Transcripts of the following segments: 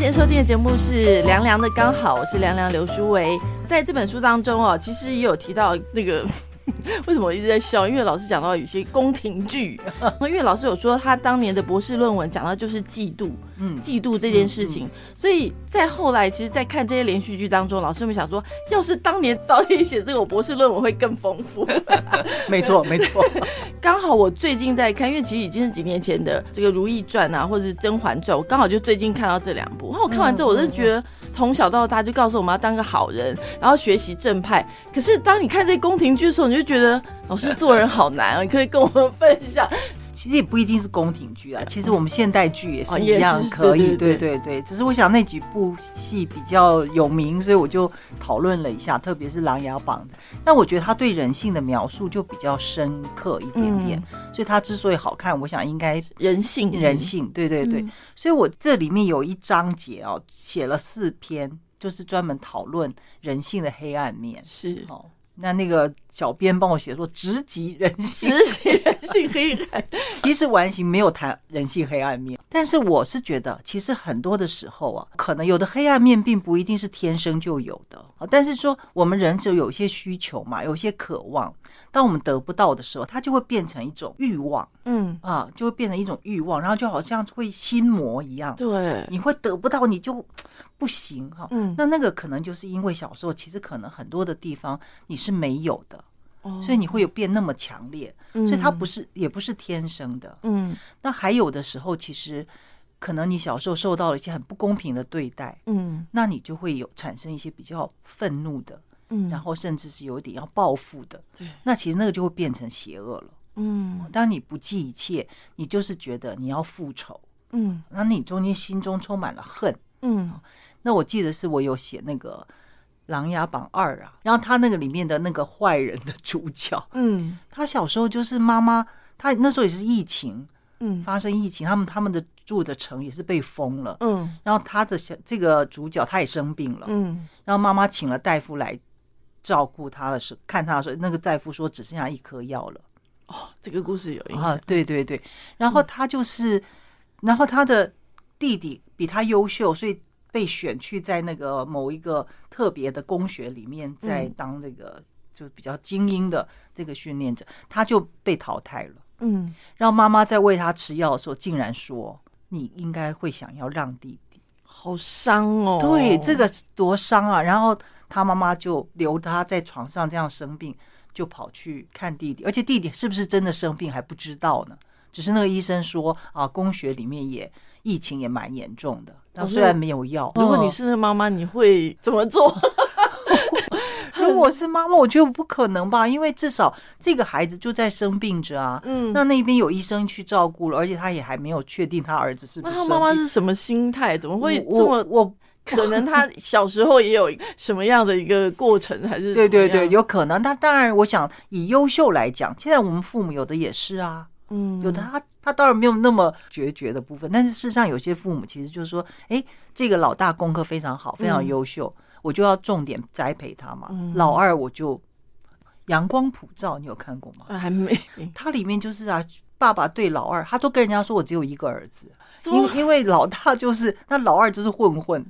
今天收听的节目是《凉凉的刚好》，我是凉凉刘书维。在这本书当中哦，其实也有提到那个。为什么我一直在笑？因为老师讲到有些宫廷剧，因为老师有说他当年的博士论文讲到就是嫉妒，嗯，嫉妒这件事情。所以在后来，其实，在看这些连续剧当中，老师们想说，要是当年早点写这个，我博士论文会更丰富。没错，没错。刚好我最近在看，因为其实已经是几年前的这个《如懿传》啊，或者是《甄嬛传》，我刚好就最近看到这两部。然后我看完之后，我就觉得。从小到大就告诉我们要当个好人，然后学习正派。可是当你看这些宫廷剧的时候，你就觉得老师做人好难啊！你可以跟我们分享。其实也不一定是宫廷剧啊，其实我们现代剧也是一样可以。对对对，只是我想那几部戏比较有名，所以我就讨论了一下，特别是《琅琊榜》。但我觉得他对人性的描述就比较深刻一点点，所以他之所以好看，我想应该人性人性。对对对，所以我这里面有一章节哦，写了四篇，就是专门讨论人性的黑暗面。是哦。那那个小编帮我写说直击人性，直击人性黑暗。其实完形没有谈人性黑暗面，但是我是觉得，其实很多的时候啊，可能有的黑暗面并不一定是天生就有的啊。但是说我们人就有一些需求嘛，有一些渴望，当我们得不到的时候，它就会变成一种欲望，嗯啊，就会变成一种欲望，然后就好像会心魔一样。对，你会得不到，你就。不行哈，嗯，那那个可能就是因为小时候其实可能很多的地方你是没有的，哦，所以你会有变那么强烈，所以它不是也不是天生的，嗯，那还有的时候其实可能你小时候受到了一些很不公平的对待，嗯，那你就会有产生一些比较愤怒的，嗯，然后甚至是有一点要报复的，对，那其实那个就会变成邪恶了，嗯，当你不计一切，你就是觉得你要复仇，嗯，那你中间心中充满了恨，嗯。那我记得是我有写那个《琅琊榜二》啊，然后他那个里面的那个坏人的主角，嗯，他小时候就是妈妈，他那时候也是疫情，嗯，发生疫情，他们他们的住的城也是被封了，嗯，然后他的小这个主角他也生病了，嗯，然后妈妈请了大夫来照顾他的时候，看他的时候，那个大夫说只剩下一颗药了，哦，这个故事有啊，对对对，然后他就是，然后他的弟弟比他优秀，所以。被选去在那个某一个特别的工学里面，在当这个就比较精英的这个训练者，他就被淘汰了。嗯，让妈妈在喂他吃药的时候，竟然说：“你应该会想要让弟弟。”好伤哦！对，这个多伤啊！然后他妈妈就留他在床上这样生病，就跑去看弟弟，而且弟弟是不是真的生病还不知道呢？只是那个医生说啊，工学里面也疫情也蛮严重的。虽然没有药，如果你是妈妈，你会怎么做？如果是妈妈，我觉得不可能吧，因为至少这个孩子就在生病着啊。嗯，那那边有医生去照顾了，而且他也还没有确定他儿子是不是。那他妈妈是什么心态？怎么会这么？我可能他 小时候也有什么样的一个过程，还是对对对，有可能。他当然，我想以优秀来讲，现在我们父母有的也是啊。嗯，有的他他当然没有那么决绝的部分，但是事实上有些父母其实就是说，哎，这个老大功课非常好，非常优秀，我就要重点栽培他嘛。老二我就阳光普照，你有看过吗？还没。它里面就是啊，爸爸对老二，他都跟人家说我只有一个儿子，因因为老大就是那老二就是混混。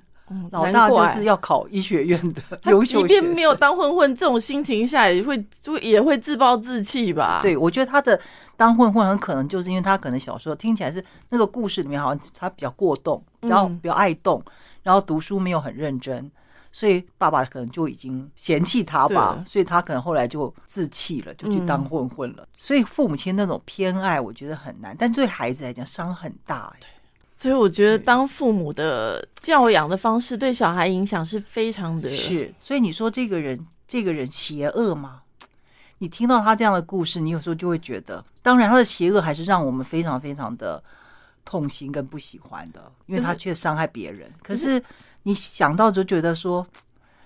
老大就是要考医学院的 优秀即便没有当混混，这种心情下也会就也会自暴自弃吧？对，我觉得他的当混混很可能就是因为他可能小时候听起来是那个故事里面好像他比较过动，然后比较爱动，然后读书没有很认真，所以爸爸可能就已经嫌弃他吧，所以他可能后来就自弃了，就去当混混了。所以父母亲那种偏爱，我觉得很难，但对孩子来讲伤很大。所以我觉得，当父母的教养的方式对小孩影响是非常的。是，所以你说这个人，这个人邪恶吗？你听到他这样的故事，你有时候就会觉得，当然他的邪恶还是让我们非常非常的痛心跟不喜欢的，因为他却伤害别人。可是你想到就觉得说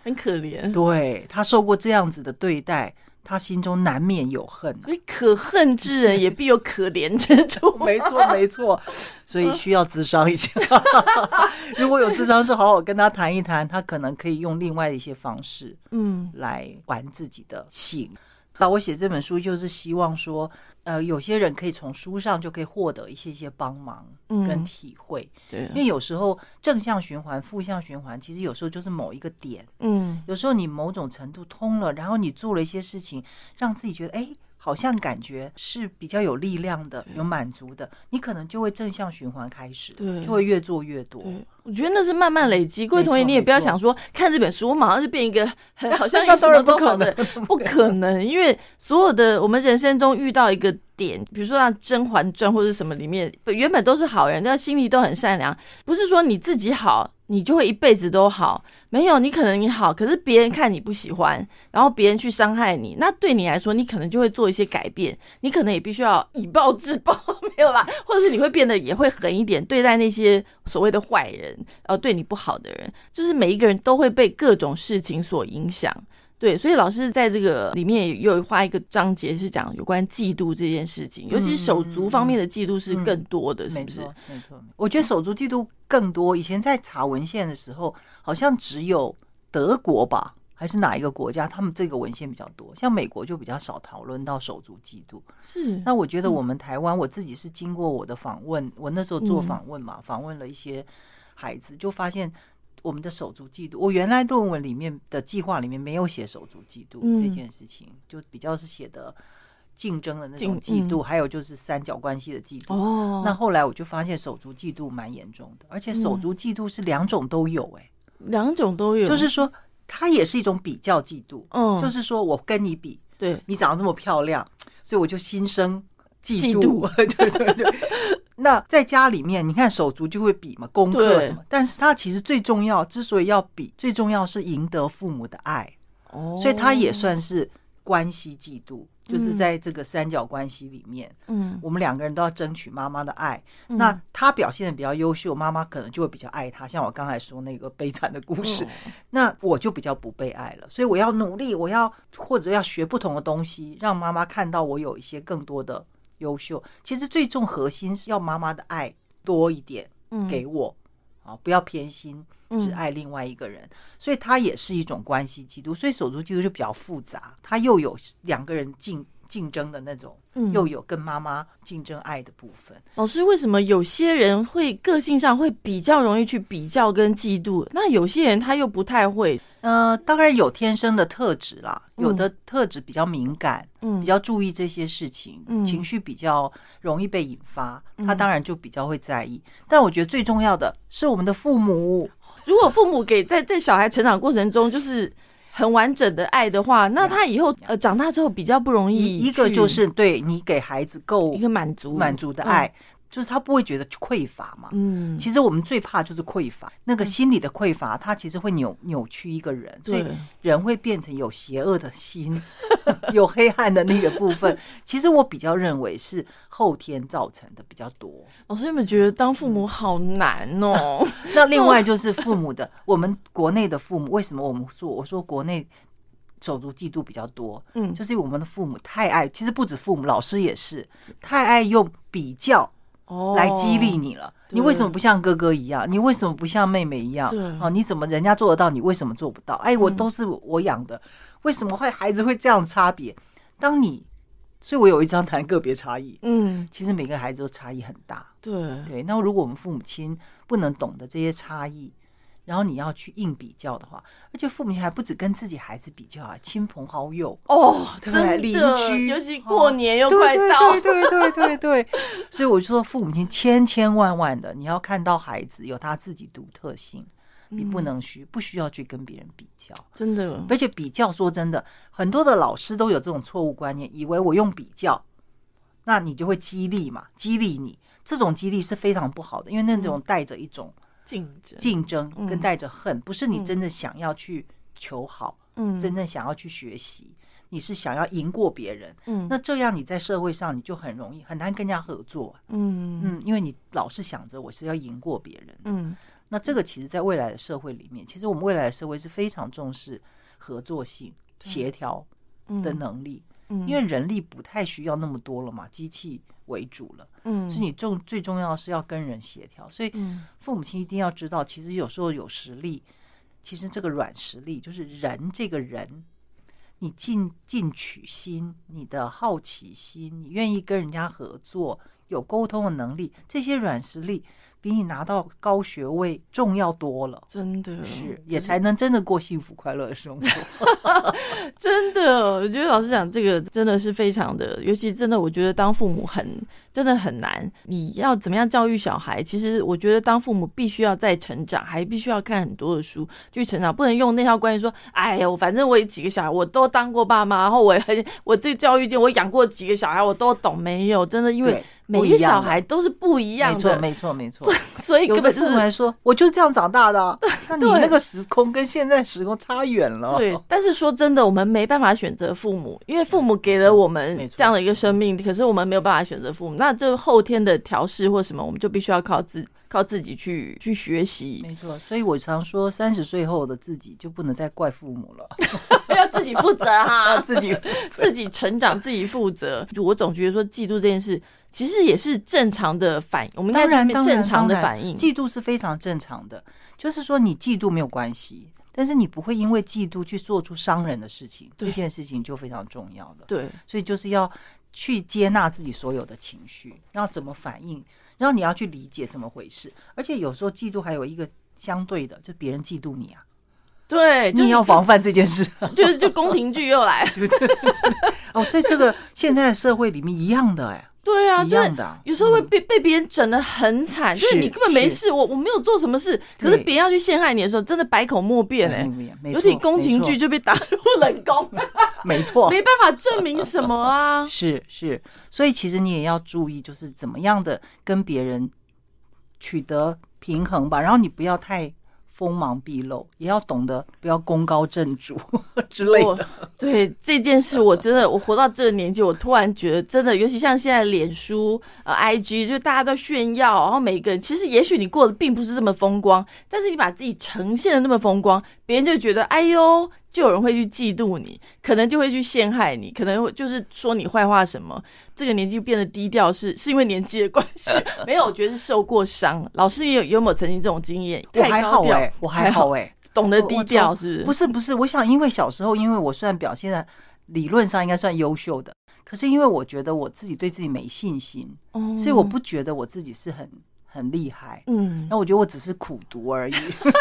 很可怜，对他受过这样子的对待。他心中难免有恨，所以可恨之人也必有可怜之处。没错，没错，所以需要智商一下。如果有智商，是好好跟他谈一谈，他可能可以用另外的一些方式，嗯，来玩自己的性。那我写这本书就是希望说，呃，有些人可以从书上就可以获得一些些帮忙跟体会，对，因为有时候正向循环、负向循环，其实有时候就是某一个点，嗯，有时候你某种程度通了，然后你做了一些事情，让自己觉得，哎。好像感觉是比较有力量的，有满足的，你可能就会正向循环开始，对，就会越做越多。我觉得那是慢慢累积。各位同学，你也不要想说看这本书，我马上就变一个 好像有什么都好的，不可能。因为所有的我们人生中遇到一个点，比如说像《甄嬛传》或者什么里面，原本都是好人，但心里都很善良，不是说你自己好。你就会一辈子都好，没有你可能你好，可是别人看你不喜欢，然后别人去伤害你，那对你来说，你可能就会做一些改变，你可能也必须要以暴制暴，没有啦，或者是你会变得也会狠一点对待那些所谓的坏人，呃，对你不好的人，就是每一个人都会被各种事情所影响。对，所以老师在这个里面又画一个章节，是讲有关嫉妒这件事情，尤其手足方面的嫉妒是更多的，是不是？没错，我觉得手足嫉妒更多。以前在查文献的时候，好像只有德国吧，还是哪一个国家，他们这个文献比较多。像美国就比较少讨论到手足嫉妒。是。那我觉得我们台湾，我自己是经过我的访问，我那时候做访问嘛，访问了一些孩子，就发现。我们的手足嫉妒，我原来论文里面的计划里面没有写手足嫉妒这件事情，就比较是写的竞争的那种嫉妒，还有就是三角关系的嫉妒。哦，那后来我就发现手足嫉妒蛮严重的，而且手足嫉妒是两种都有，哎，两种都有，就是说它也是一种比较嫉妒，嗯，就是说我跟你比，对。你长得这么漂亮，所以我就心生嫉妒，对对 对。那在家里面，你看手足就会比嘛，功课什么。但是他其实最重要，之所以要比，最重要是赢得父母的爱。哦，所以他也算是关系嫉妒，就是在这个三角关系里面，嗯，我们两个人都要争取妈妈的爱。那他表现的比较优秀，妈妈可能就会比较爱他。像我刚才说那个悲惨的故事，那我就比较不被爱了。所以我要努力，我要或者要学不同的东西，让妈妈看到我有一些更多的。优秀，其实最重核心是要妈妈的爱多一点，给我啊，不要偏心，只爱另外一个人，所以它也是一种关系嫉妒，所以手足嫉妒就比较复杂，它又有两个人竞竞争的那种，又有跟妈妈竞争爱的部分。老师，为什么有些人会个性上会比较容易去比较跟嫉妒，那有些人他又不太会？呃，当然有天生的特质啦，有的特质比较敏感，嗯，比较注意这些事情，嗯，情绪比较容易被引发，他当然就比较会在意。但我觉得最重要的是我们的父母，如果父母给在在小孩成长过程中就是很完整的爱的话，那他以后呃长大之后比较不容易。一个就是对你给孩子够一个满足满足的爱。就是他不会觉得匮乏嘛？嗯，其实我们最怕就是匮乏，那个心理的匮乏，它其实会扭扭曲一个人，所以人会变成有邪恶的心，有黑暗的那个部分。其实我比较认为是后天造成的比较多。老师有没有觉得当父母好难哦？那另外就是父母的，我们国内的父母为什么我们说我说国内手足嫉妒比较多？嗯，就是因为我们的父母太爱，其实不止父母，老师也是太爱用比较。来激励你了，你为什么不像哥哥一样？你为什么不像妹妹一样？哦，你怎么人家做得到，你为什么做不到？哎，我都是我养的，为什么会孩子会这样差别？当你，所以我有一张谈个别差异。嗯，其实每个孩子都差异很大。对对，那如果我们父母亲不能懂得这些差异。然后你要去硬比较的话，而且父母亲还不止跟自己孩子比较啊，亲朋好友哦，对，邻居，尤其过年又快到，对对对对对，所以我就说，父母亲千千万万的，你要看到孩子有他自己独特性，你不能需不需要去跟别人比较，真的，而且比较说真的，很多的老师都有这种错误观念，以为我用比较，那你就会激励嘛，激励你，这种激励是非常不好的，因为那种带着一种。竞争，竞争跟带着恨，不是你真的想要去求好，嗯，真正想要去学习，你是想要赢过别人，嗯，那这样你在社会上你就很容易很难跟人家合作，嗯。嗯，因为你老是想着我是要赢过别人，嗯，那这个其实在未来的社会里面，其实我们未来的社会是非常重视合作性、协调的能力，嗯，因为人力不太需要那么多了嘛，机器。为主了，嗯，所以你重最重要是要跟人协调，所以父母亲一定要知道，其实有时候有实力，其实这个软实力就是人这个人，你进进取心、你的好奇心、你愿意跟人家合作、有沟通的能力，这些软实力。比你拿到高学位重要多了，真的是也才能真的过幸福快乐的生活。真的，我觉得老师讲这个真的是非常的，尤其真的，我觉得当父母很真的很难。你要怎么样教育小孩？其实我觉得当父母必须要在成长，还必须要看很多的书去成长，不能用那套观念说：“哎呦，反正我有几个小孩，我都当过爸妈，然后我很 我这教育界我养过几个小孩，我都懂。”没有，真的因为。每个小孩都是不一样的，没错，没错，没错。所以有的父母来说，我就是这样长大的。那你那个时空跟现在时空差远了。对，但是说真的，我们没办法选择父母，因为父母给了我们这样的一个生命，可是我们没有办法选择父母。那这后天的调试或什么，我们就必须要靠自靠自己去去学习。没错，所以我常说，三十岁后的自己就不能再怪父母了，要自己负责 哈，自己 自己成长，自己负责。我总觉得说，嫉妒这件事。其实也是正常的反应，我们应该正常的反应。嫉妒是非常正常的，就是说你嫉妒没有关系，但是你不会因为嫉妒去做出伤人的事情，这件事情就非常重要了。对，所以就是要去接纳自己所有的情绪，要怎么反应，然后你要去理解怎么回事。而且有时候嫉妒还有一个相对的，就别人嫉妒你啊，对，你要防范这件事。就是就宫廷剧又来，哦，在这个现在的社会里面一样的哎。对啊，就是有时候会被被别人整的很惨，就是你根本没事，我我没有做什么事，可是别人要去陷害你的时候，真的百口莫辩哎，有点宫廷剧就被打入冷宫，没错，没办法证明什么啊，是是，所以其实你也要注意，就是怎么样的跟别人取得平衡吧，然后你不要太。锋芒毕露，也要懂得不要功高震主 之类的。对这件事，我真的，我活到这个年纪，我突然觉得，真的，尤其像现在脸书、呃，IG，就大家都炫耀，然后每个人，其实也许你过得并不是这么风光，但是你把自己呈现的那么风光，别人就觉得，哎呦。就有人会去嫉妒你，可能就会去陷害你，可能就是说你坏话什么。这个年纪变得低调，是是因为年纪的关系？没有，我觉得是受过伤。老师也有有没有曾经这种经验？我还好哎，我还好哎，懂得低调是？不是不是，我想因为小时候，因为我虽然表现的理论上应该算优秀的，可是因为我觉得我自己对自己没信心，所以我不觉得我自己是很。很厉害，嗯，那我觉得我只是苦读而已，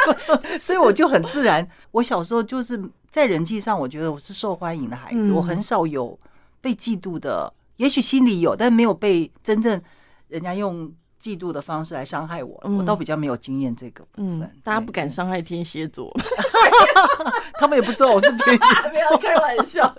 所以我就很自然。我小时候就是在人际上，我觉得我是受欢迎的孩子，我很少有被嫉妒的，也许心里有，但是没有被真正人家用。嫉妒的方式来伤害我，我倒比较没有经验这个部分。大家不敢伤害天蝎座，他们也不知道我是天蝎座，开玩笑。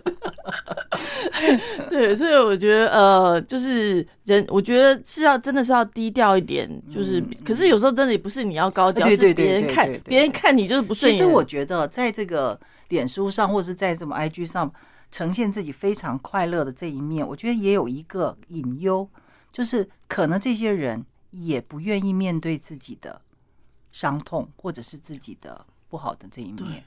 对，所以我觉得呃，就是人，我觉得是要真的是要低调一点。就是，可是有时候真的也不是你要高调，是别人看别人看你就是不顺眼。其实我觉得，在这个脸书上，或者是在什么 IG 上呈现自己非常快乐的这一面，我觉得也有一个隐忧，就是可能这些人。也不愿意面对自己的伤痛，或者是自己的不好的这一面。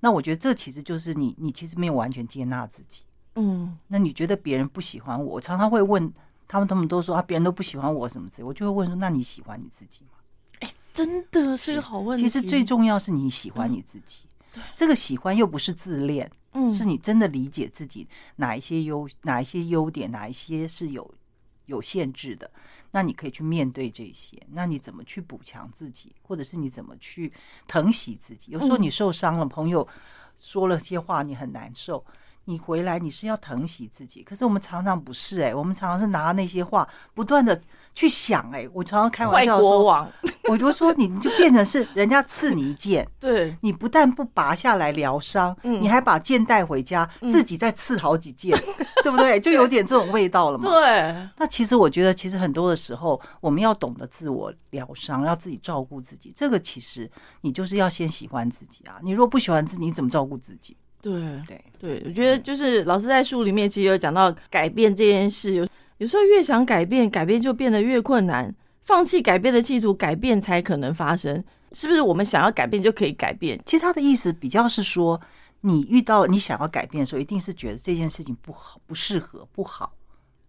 那我觉得这其实就是你，你其实没有完全接纳自己。嗯，那你觉得别人不喜欢我？我常常会问他们，他们都说啊，别人都不喜欢我什么之类。我就会问说，那你喜欢你自己吗？哎，真的是个好问题。其实最重要是你喜欢你自己。对，这个喜欢又不是自恋，嗯，是你真的理解自己哪一些优，哪一些优点，哪一些是有有限制的。那你可以去面对这些，那你怎么去补强自己，或者是你怎么去疼惜自己？有时候你受伤了，朋友说了些话，你很难受。你回来你是要疼惜自己，可是我们常常不是哎，我们常常是拿那些话不断的去想哎，我常常开玩笑说，我就说你你就变成是人家刺你一剑，对你不但不拔下来疗伤，你还把剑带回家，自己再刺好几剑，对不对？就有点这种味道了嘛。对，那其实我觉得，其实很多的时候，我们要懂得自我疗伤，要自己照顾自己。这个其实你就是要先喜欢自己啊，你如果不喜欢自己，你怎么照顾自己？对对对，我觉得就是老师在书里面其实有讲到改变这件事，有有时候越想改变，改变就变得越困难，放弃改变的企图，改变才可能发生，是不是？我们想要改变就可以改变？其实他的意思比较是说，你遇到你想要改变的时候，一定是觉得这件事情不好、不适合、不好，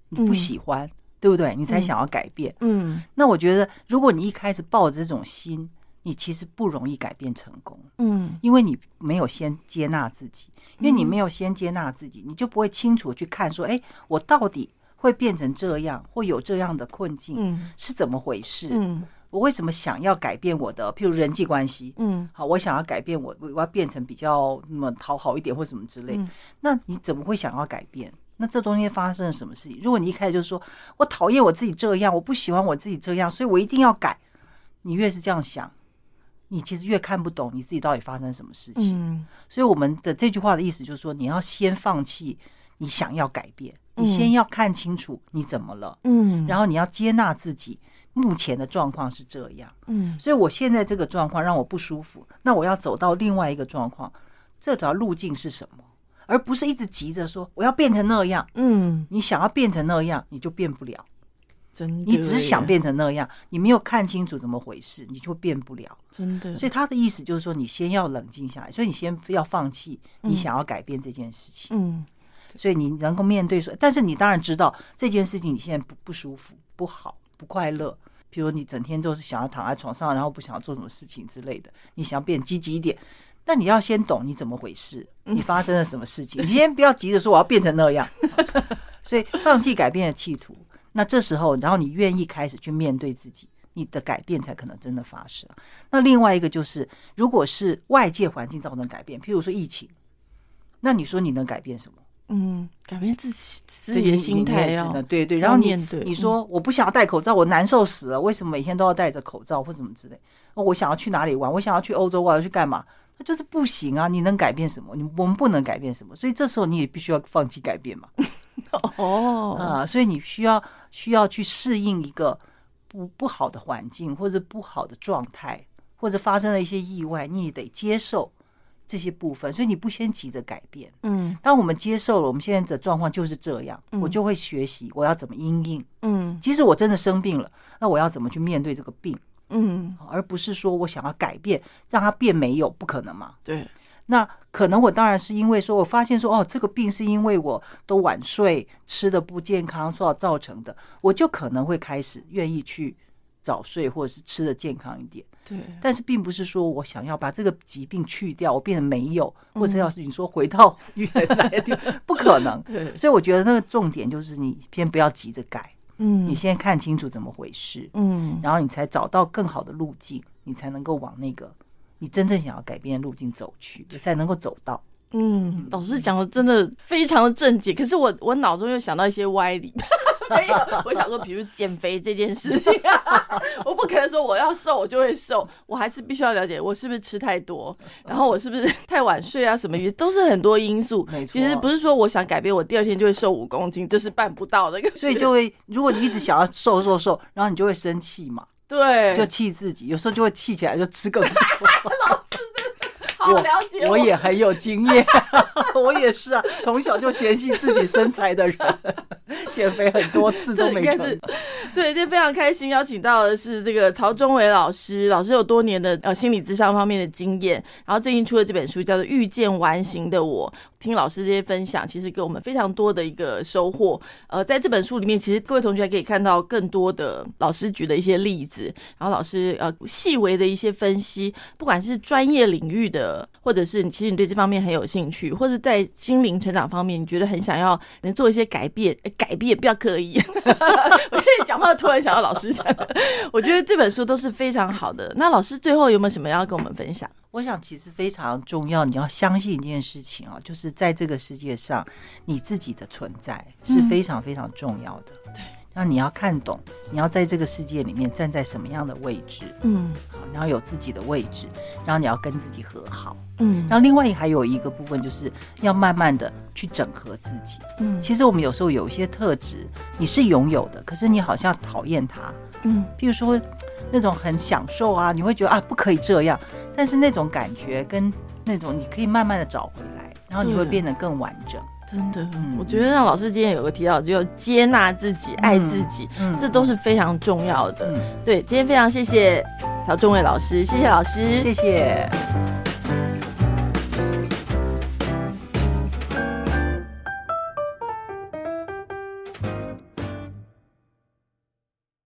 你不喜欢，对不对？你才想要改变。嗯，那我觉得，如果你一开始抱着这种心。你其实不容易改变成功。嗯，因为你没有先接纳自己，因为你没有先接纳自己，你就不会清楚去看说，哎，我到底会变成这样，会有这样的困境，是怎么回事？嗯。我为什么想要改变我的，譬如人际关系？嗯，好，我想要改变我，我要变成比较那么讨好一点或什么之类。那你怎么会想要改变？那这中间发生了什么事情？如果你一开始就说我讨厌我自己这样，我不喜欢我自己这样，所以我一定要改。你越是这样想，你其实越看不懂你自己到底发生什么事情。嗯，所以我们的这句话的意思就是说，你要先放弃你想要改变，你先要看清楚你怎么了。嗯，然后你要接纳自己。目前的状况是这样，嗯，所以我现在这个状况让我不舒服，那我要走到另外一个状况，这条路径是什么？而不是一直急着说我要变成那样，嗯，你想要变成那样，你就变不了，真的，你只想变成那样，你没有看清楚怎么回事，你就变不了，真的。所以他的意思就是说，你先要冷静下来，所以你先要放弃你想要改变这件事情，嗯，所以你能够面对说，但是你当然知道这件事情你现在不不舒服、不好、不快乐。比如你整天都是想要躺在床上，然后不想要做什么事情之类的，你想要变积极一点，那你要先懂你怎么回事，你发生了什么事情。你先不要急着说我要变成那样，所以放弃改变的企图。那这时候，然后你愿意开始去面对自己，你的改变才可能真的发生。那另外一个就是，如果是外界环境造成改变，譬如说疫情，那你说你能改变什么？嗯，改变自己自己的心态呀，对对，然后你你说我不想要戴口罩，我难受死了，为什么每天都要戴着口罩或什么之类？我想要去哪里玩，我想要去欧洲，我要去干嘛？那就是不行啊！你能改变什么？你我们不能改变什么，所以这时候你也必须要放弃改变嘛。哦，啊，所以你需要需要去适应一个不不好的环境或者不好的状态，或者发生了一些意外，你也得接受。这些部分，所以你不先急着改变。嗯，当我们接受了我们现在的状况就是这样，我就会学习我要怎么应应。嗯，即使我真的生病了，那我要怎么去面对这个病？嗯，而不是说我想要改变，让它变没有，不可能嘛？对。那可能我当然是因为说我发现说哦，这个病是因为我都晚睡、吃的不健康所造成的，我就可能会开始愿意去早睡，或者是吃的健康一点。对，但是并不是说我想要把这个疾病去掉，我变得没有，或者要是你说回到原来的，不可能。对，所以我觉得那个重点就是你先不要急着改，嗯，你先看清楚怎么回事，嗯，然后你才找到更好的路径，你才能够往那个你真正想要改变的路径走去，才能够走到。嗯，老师讲的真的非常的正解，可是我我脑中又想到一些歪理。没有，我想说，比如减肥这件事情，我不可能说我要瘦我就会瘦，我还是必须要了解我是不是吃太多，然后我是不是太晚睡啊，什么也都是很多因素。没错，其实不是说我想改变，我第二天就会瘦五公斤，这是办不到的。所以就会，如果你一直想要瘦瘦瘦，然后你就会生气嘛，对，就气自己，有时候就会气起来就吃更多。老师真的好了解，我也很有经验，我也是啊，从小就嫌弃自己身材的人。减肥很多次都没成，对，今天非常开心，邀请到的是这个曹忠伟老师，老师有多年的呃心理智商方面的经验，然后最近出了这本书叫做《遇见完形的我》，听老师这些分享，其实给我们非常多的一个收获。呃，在这本书里面，其实各位同学还可以看到更多的老师举的一些例子，然后老师呃细微的一些分析，不管是专业领域的，或者是其实你对这方面很有兴趣，或者在心灵成长方面，你觉得很想要能做一些改变。改变不要刻意，我讲话突然想到老师讲，我觉得这本书都是非常好的。那老师最后有没有什么要跟我们分享？我想其实非常重要，你要相信一件事情啊，就是在这个世界上，你自己的存在是非常非常重要的。对。那你要看懂，你要在这个世界里面站在什么样的位置，嗯，好，然后有自己的位置，然后你要跟自己和好，嗯，然后另外还有一个部分就是要慢慢的去整合自己，嗯，其实我们有时候有一些特质你是拥有的，可是你好像讨厌它，嗯，譬如说那种很享受啊，你会觉得啊不可以这样，但是那种感觉跟那种你可以慢慢的找回来，然后你会变得更完整。真的，我觉得让老师今天有个提到，只有接纳自己、爱自己，这都是非常重要的。对，今天非常谢谢曹仲伟老师，谢谢老师，谢谢。